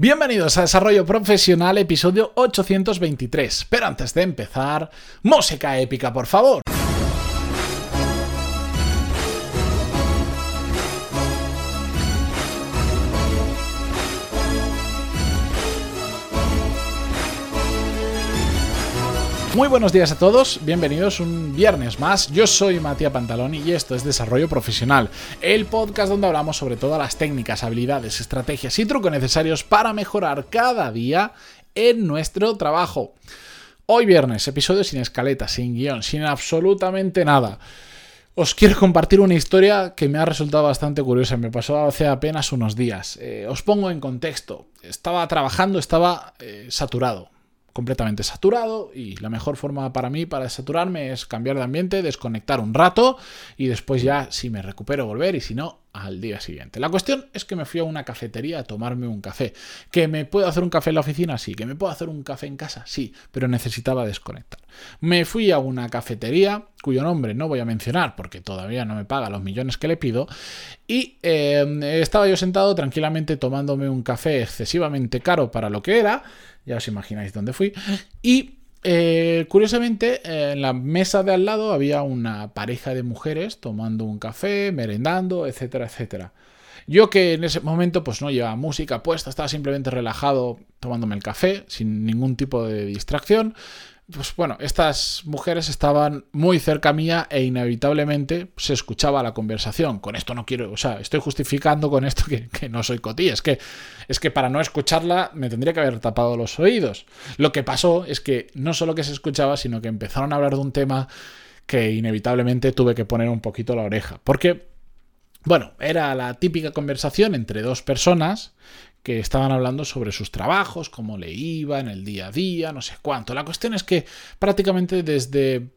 Bienvenidos a Desarrollo Profesional, episodio 823. Pero antes de empezar, música épica, por favor. Muy buenos días a todos, bienvenidos un viernes más. Yo soy Matías Pantaloni y esto es Desarrollo Profesional, el podcast donde hablamos sobre todas las técnicas, habilidades, estrategias y trucos necesarios para mejorar cada día en nuestro trabajo. Hoy viernes, episodio sin escaleta, sin guion, sin absolutamente nada. Os quiero compartir una historia que me ha resultado bastante curiosa, me pasó hace apenas unos días. Eh, os pongo en contexto, estaba trabajando, estaba eh, saturado completamente saturado y la mejor forma para mí para saturarme es cambiar de ambiente, desconectar un rato y después ya si me recupero volver y si no al día siguiente. La cuestión es que me fui a una cafetería a tomarme un café. ¿Que me puedo hacer un café en la oficina? Sí. ¿Que me puedo hacer un café en casa? Sí, pero necesitaba desconectar. Me fui a una cafetería cuyo nombre no voy a mencionar porque todavía no me paga los millones que le pido y eh, estaba yo sentado tranquilamente tomándome un café excesivamente caro para lo que era ya os imagináis dónde fui. Y eh, curiosamente, en la mesa de al lado había una pareja de mujeres tomando un café, merendando, etcétera, etcétera. Yo que en ese momento pues no llevaba música puesta, estaba simplemente relajado tomándome el café, sin ningún tipo de distracción pues bueno, estas mujeres estaban muy cerca mía e inevitablemente se escuchaba la conversación. Con esto no quiero, o sea, estoy justificando con esto que, no soy cotilla. Es que, es que para no escucharla me tendría que haber tapado los oídos. Lo que pasó es que no solo que se escuchaba, sino que empezaron a hablar de un tema que inevitablemente tuve que poner un poquito la oreja. Porque, bueno, era la típica conversación entre dos personas que estaban hablando sobre sus trabajos, cómo le iba en el día a día, no sé cuánto. La cuestión es que prácticamente desde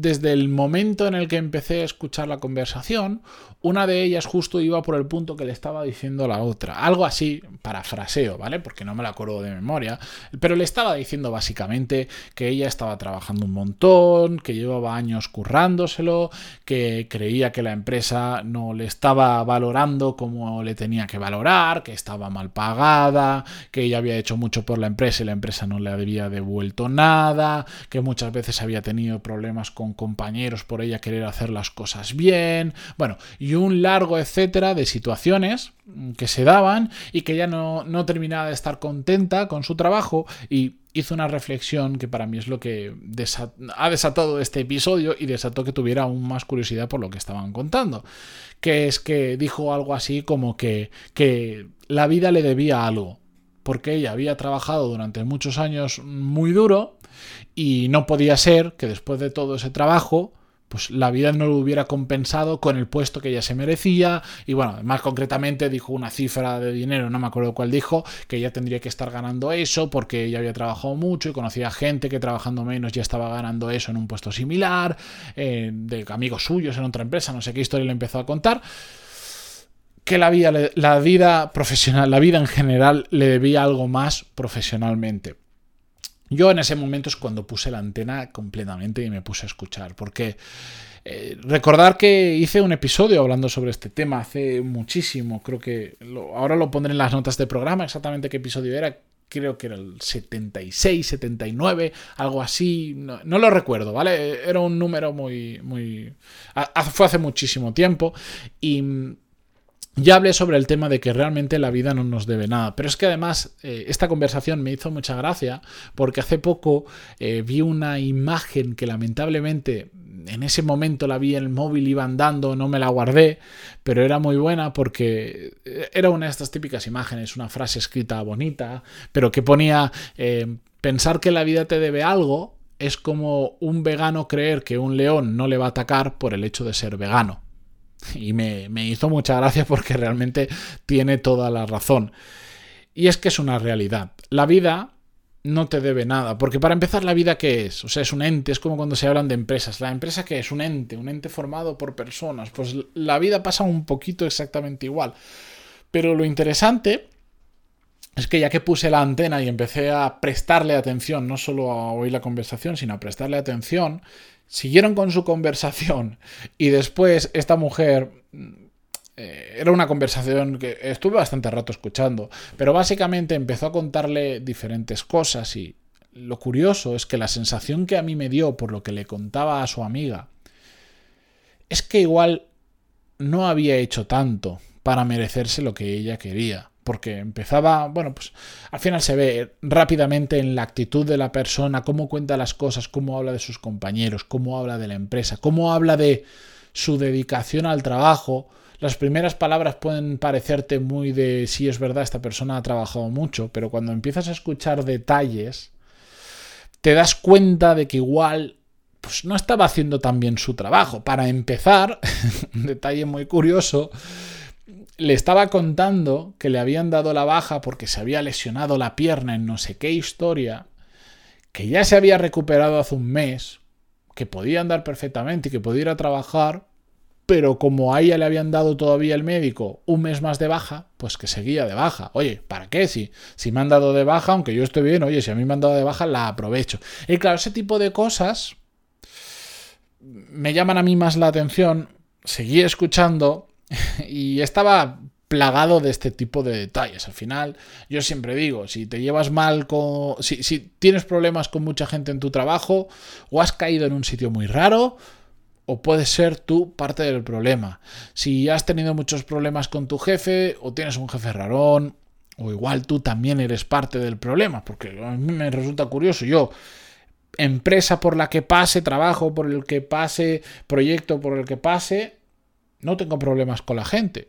desde el momento en el que empecé a escuchar la conversación, una de ellas justo iba por el punto que le estaba diciendo la otra. Algo así, parafraseo, ¿vale? Porque no me la acuerdo de memoria. Pero le estaba diciendo básicamente que ella estaba trabajando un montón, que llevaba años currándoselo, que creía que la empresa no le estaba valorando como le tenía que valorar, que estaba mal pagada, que ella había hecho mucho por la empresa y la empresa no le había devuelto nada, que muchas veces había tenido problemas con compañeros por ella querer hacer las cosas bien, bueno, y un largo etcétera de situaciones que se daban y que ella no, no terminaba de estar contenta con su trabajo y hizo una reflexión que para mí es lo que ha desatado este episodio y desató que tuviera aún más curiosidad por lo que estaban contando, que es que dijo algo así como que, que la vida le debía algo, porque ella había trabajado durante muchos años muy duro y no podía ser que después de todo ese trabajo pues la vida no lo hubiera compensado con el puesto que ella se merecía y bueno, más concretamente dijo una cifra de dinero, no me acuerdo cuál dijo, que ella tendría que estar ganando eso porque ella había trabajado mucho y conocía gente que trabajando menos ya estaba ganando eso en un puesto similar, eh, de amigos suyos en otra empresa, no sé qué historia le empezó a contar que la vida, la vida profesional, la vida en general le debía algo más profesionalmente. Yo en ese momento es cuando puse la antena completamente y me puse a escuchar, porque eh, recordar que hice un episodio hablando sobre este tema hace muchísimo, creo que ahora lo pondré en las notas de programa exactamente qué episodio era, creo que era el 76, 79, algo así, no, lo recuerdo, ¿vale? Era un número muy, muy... fue hace muchísimo tiempo y ya hablé sobre el tema de que realmente la vida no nos debe nada, pero es que además eh, esta conversación me hizo mucha gracia porque hace poco eh, vi una imagen que lamentablemente en ese momento la vi en el móvil, iba andando, no me la guardé, pero era muy buena porque eh, era una de estas típicas imágenes, una frase escrita bonita, pero que ponía pensar que la vida te debe algo es como un vegano creer que un león no le va a atacar por el hecho de ser vegano. Y me, hizo mucha gracia porque realmente tiene toda la razón. Y es que es una realidad. La vida no te debe nada. Porque para empezar, ¿la vida qué es? O sea, es un ente, es como cuando se hablan de empresas. ¿La empresa qué es? Un ente, un ente formado por personas. Pues la vida pasa un poquito exactamente igual. Pero lo interesante es que ya que puse la antena y empecé a prestarle atención, no solo a oír la conversación, sino a prestarle atención, siguieron con su conversación y después esta mujer eh, era una conversación que estuve bastante rato escuchando, pero básicamente empezó a contarle diferentes cosas y lo curioso es que la sensación que a mí me dio por lo que le contaba a su amiga es que igual no había hecho tanto para merecerse lo que ella quería. Porque empezaba, bueno, pues al final se ve rápidamente en la actitud de la persona, cómo cuenta las cosas, cómo habla de sus compañeros, cómo habla de la empresa, cómo habla de su dedicación al trabajo. Las primeras palabras pueden parecerte muy de sí es verdad, esta persona ha trabajado mucho, pero cuando empiezas a escuchar detalles, te das cuenta de que igual pues no estaba haciendo tan bien su trabajo. Para empezar, un detalle muy curioso, le estaba contando que le habían dado la baja porque se había lesionado la pierna en no sé qué historia, que ya se había recuperado hace un mes, que podía andar perfectamente y que podía ir a trabajar, pero como a ella le habían dado todavía el médico un mes más de baja, pues que seguía de baja. Oye, ¿para qué? Si, si me han dado de baja, aunque yo estoy bien, oye, si a mí me han dado de baja, la aprovecho. Y claro, ese tipo de cosas me llaman a mí más la atención. Seguí escuchando y estaba plagado de este tipo de detalles. Al final, yo siempre digo, si te llevas mal con... Si, si, tienes problemas con mucha gente en tu trabajo, o has caído en un sitio muy raro, o puedes ser tú parte del problema. Si has tenido muchos problemas con tu jefe, o tienes un jefe rarón, o igual tú también eres parte del problema, porque a mí me resulta curioso. Yo empresa por la que pase, trabajo por el que pase, proyecto por el que pase, no tengo problemas con la gente.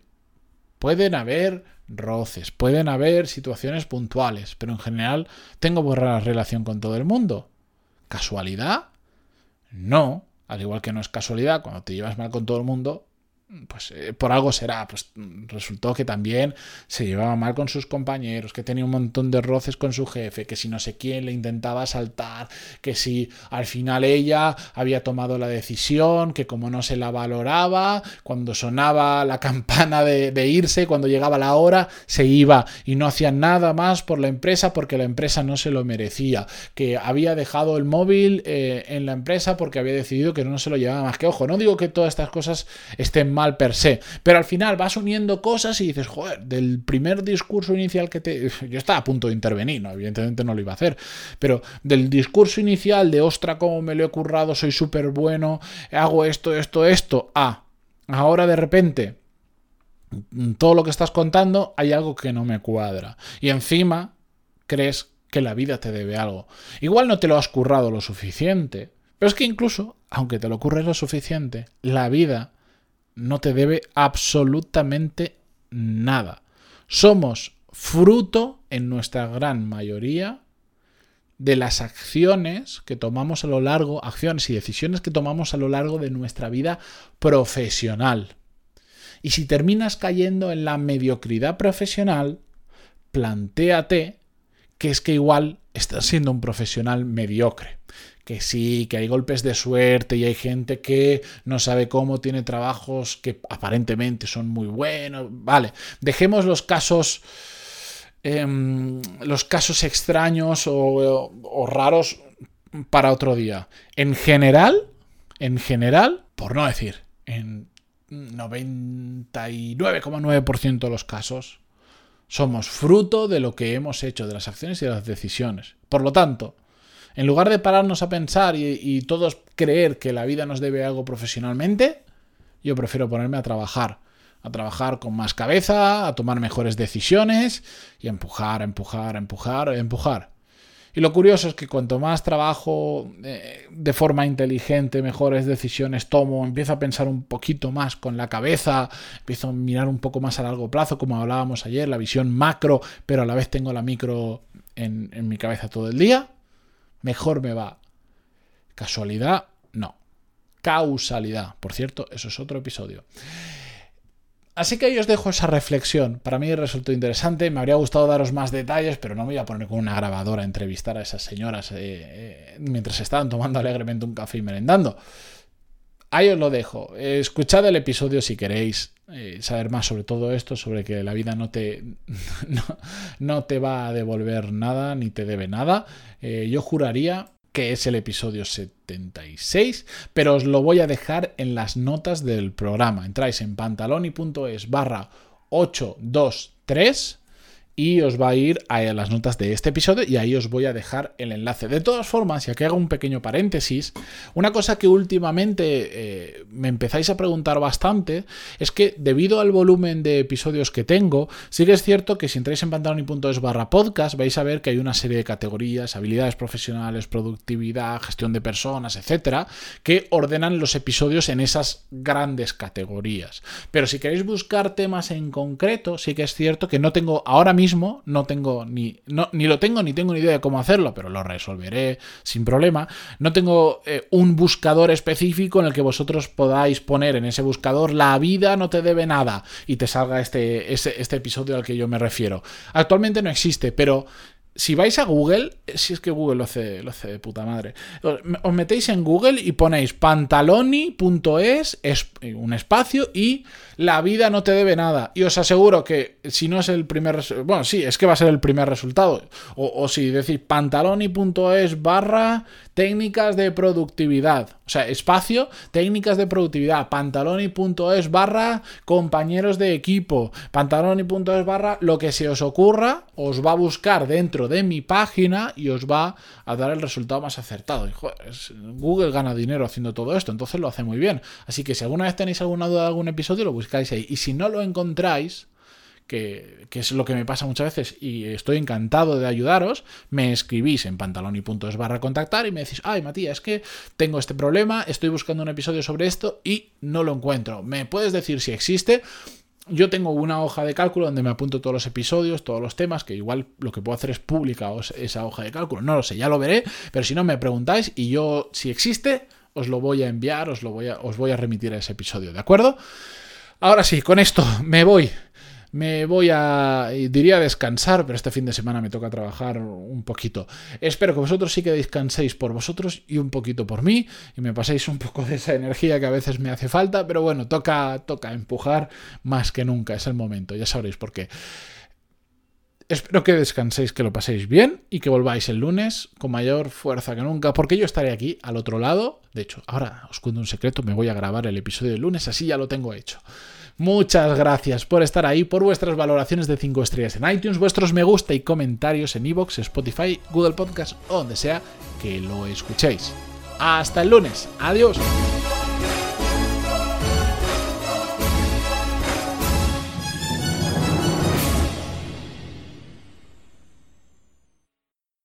Pueden haber roces, pueden haber situaciones puntuales, pero en general tengo buena relación con todo el mundo. ¿Casualidad? No. Al igual que no es casualidad, cuando te llevas mal con todo el mundo, pues eh, por algo será. Pues resultó que también se llevaba mal con sus compañeros, que tenía un montón de roces con su jefe, que si no sé quién le intentaba saltar, que si al final ella había tomado la decisión, que como no se la valoraba, cuando sonaba la campana de, irse, cuando llegaba la hora, se iba y no hacía nada más por la empresa porque la empresa no se lo merecía, que había dejado el móvil eh, en la empresa porque había decidido que no se lo llevaba más. Que ojo, no digo que todas estas cosas estén mal mal per se. Pero al final vas uniendo cosas y dices, joder, del primer discurso inicial que te... Yo estaba a punto de intervenir, ¿no? Evidentemente no lo iba a hacer. Pero del discurso inicial de, ostra, cómo me lo he currado, soy súper bueno, hago esto, esto, esto, a... ahora de repente todo lo que estás contando hay algo que no me cuadra. Y encima crees que la vida te debe algo. Igual no te lo has currado lo suficiente. Pero es que incluso, aunque te lo ocurres lo suficiente, la vida no te debe absolutamente nada. Somos fruto, en nuestra gran mayoría, de las acciones que tomamos a lo largo, acciones y decisiones que tomamos a lo largo de nuestra vida profesional. Y si terminas cayendo en la mediocridad profesional, plantéate que es que igual estás siendo un profesional mediocre que sí, que hay golpes de suerte y hay gente que no sabe cómo tiene trabajos que aparentemente son muy buenos. Vale, dejemos los casos. Em, los casos extraños o, o raros para otro día. En general, en general, por no decir, en 99,9% de los casos, somos fruto de lo que hemos hecho, de las acciones y de las decisiones. Por lo tanto, en lugar de pararnos a pensar y, todos creer que la vida nos debe algo profesionalmente, yo prefiero ponerme a trabajar a trabajar con más cabeza, a tomar mejores decisiones y a empujar, a empujar, a empujar, a empujar. Y lo curioso es que cuanto más trabajo eh, de forma inteligente, mejores decisiones tomo, empiezo a pensar un poquito más con la cabeza, empiezo a mirar un poco más a largo plazo, como hablábamos ayer, la visión macro, pero a la vez tengo la micro en mi cabeza todo el día, mejor me va. ¿Casualidad? No. Causalidad. Por cierto, eso es otro episodio. Así que ahí os dejo esa reflexión. Para mí resultó interesante. Me habría gustado daros más detalles, pero no me voy a poner con una grabadora a entrevistar a esas señoras eh, eh, mientras estaban tomando alegremente un café y merendando. Ahí os lo dejo. Escuchad el episodio si queréis eh, saber más sobre todo esto, sobre que la vida no te, no, te va a devolver nada ni te debe nada. Yo juraría que es el episodio 76, pero os lo voy a dejar en las notas del programa. Entráis en pantaloni.es barra 823 y os va a ir a las notas de este episodio y ahí os voy a dejar el enlace. De todas formas, ya que hago un pequeño paréntesis, una cosa que últimamente eh, me empezáis a preguntar bastante es que debido al volumen de episodios que tengo, sí que es cierto que si entráis en pantaloni.es barra podcast vais a ver que hay una serie de categorías, habilidades profesionales, productividad, gestión de personas, etcétera, que ordenan los episodios en esas grandes categorías. Pero si queréis buscar temas en concreto, sí que es cierto que no tengo ahora mismo no tengo ni, ni lo tengo ni tengo ni idea de cómo hacerlo, pero lo resolveré sin problema. No tengo eh, un buscador específico en el que vosotros podáis poner en ese buscador la vida no te debe nada y te salga este, este episodio al que yo me refiero. Actualmente no existe, pero si vais a Google, si es que Google lo hace, lo hace de puta madre, os metéis en Google y ponéis pantaloni.es, un espacio y la vida no te debe nada. Y os aseguro que si no es el primer, bueno, sí, es que va a ser el primer resultado. O, si decís pantaloni.es barra técnicas de productividad. O sea, espacio, técnicas de productividad. Pantaloni.es barra compañeros de equipo. Pantaloni.es barra lo que se os ocurra, os va a buscar dentro de mi página y os va a dar el resultado más acertado. Google gana dinero haciendo todo esto, entonces lo hace muy bien. Así que si alguna vez tenéis alguna duda de algún episodio, lo busquéis ahí. Y si no lo encontráis, que, es lo que me pasa muchas veces y estoy encantado de ayudaros, me escribís en pantaloni.es barra contactar y me decís, ay Matías, es que tengo este problema, estoy buscando un episodio sobre esto y no lo encuentro. ¿Me puedes decir si existe? Yo tengo una hoja de cálculo donde me apunto todos los episodios, todos los temas, que igual lo que puedo hacer es publicaros esa hoja de cálculo. No lo sé, ya lo veré, pero si no me preguntáis y yo, si existe, os lo voy a enviar, os, lo voy a, os voy a remitir a ese episodio, ¿de acuerdo? Ahora sí, con esto me voy. Me voy a, diría descansar, pero este fin de semana me toca trabajar un poquito. Espero que vosotros sí que descanséis por vosotros y un poquito por mí y me paséis un poco de esa energía que a veces me hace falta, pero bueno, toca, toca empujar más que nunca, es el momento, ya sabréis por qué. Espero que descanséis, que lo paséis bien y que volváis el lunes con mayor fuerza que nunca, porque yo estaré aquí al otro lado. De hecho, ahora os cuento un secreto, me voy a grabar el episodio del lunes, así ya lo tengo hecho. Muchas gracias por estar ahí, por vuestras valoraciones de 5 estrellas en iTunes, vuestros me gusta y comentarios en iVoox, Spotify, Google Podcast o donde sea que lo escuchéis. Hasta el lunes. Adiós.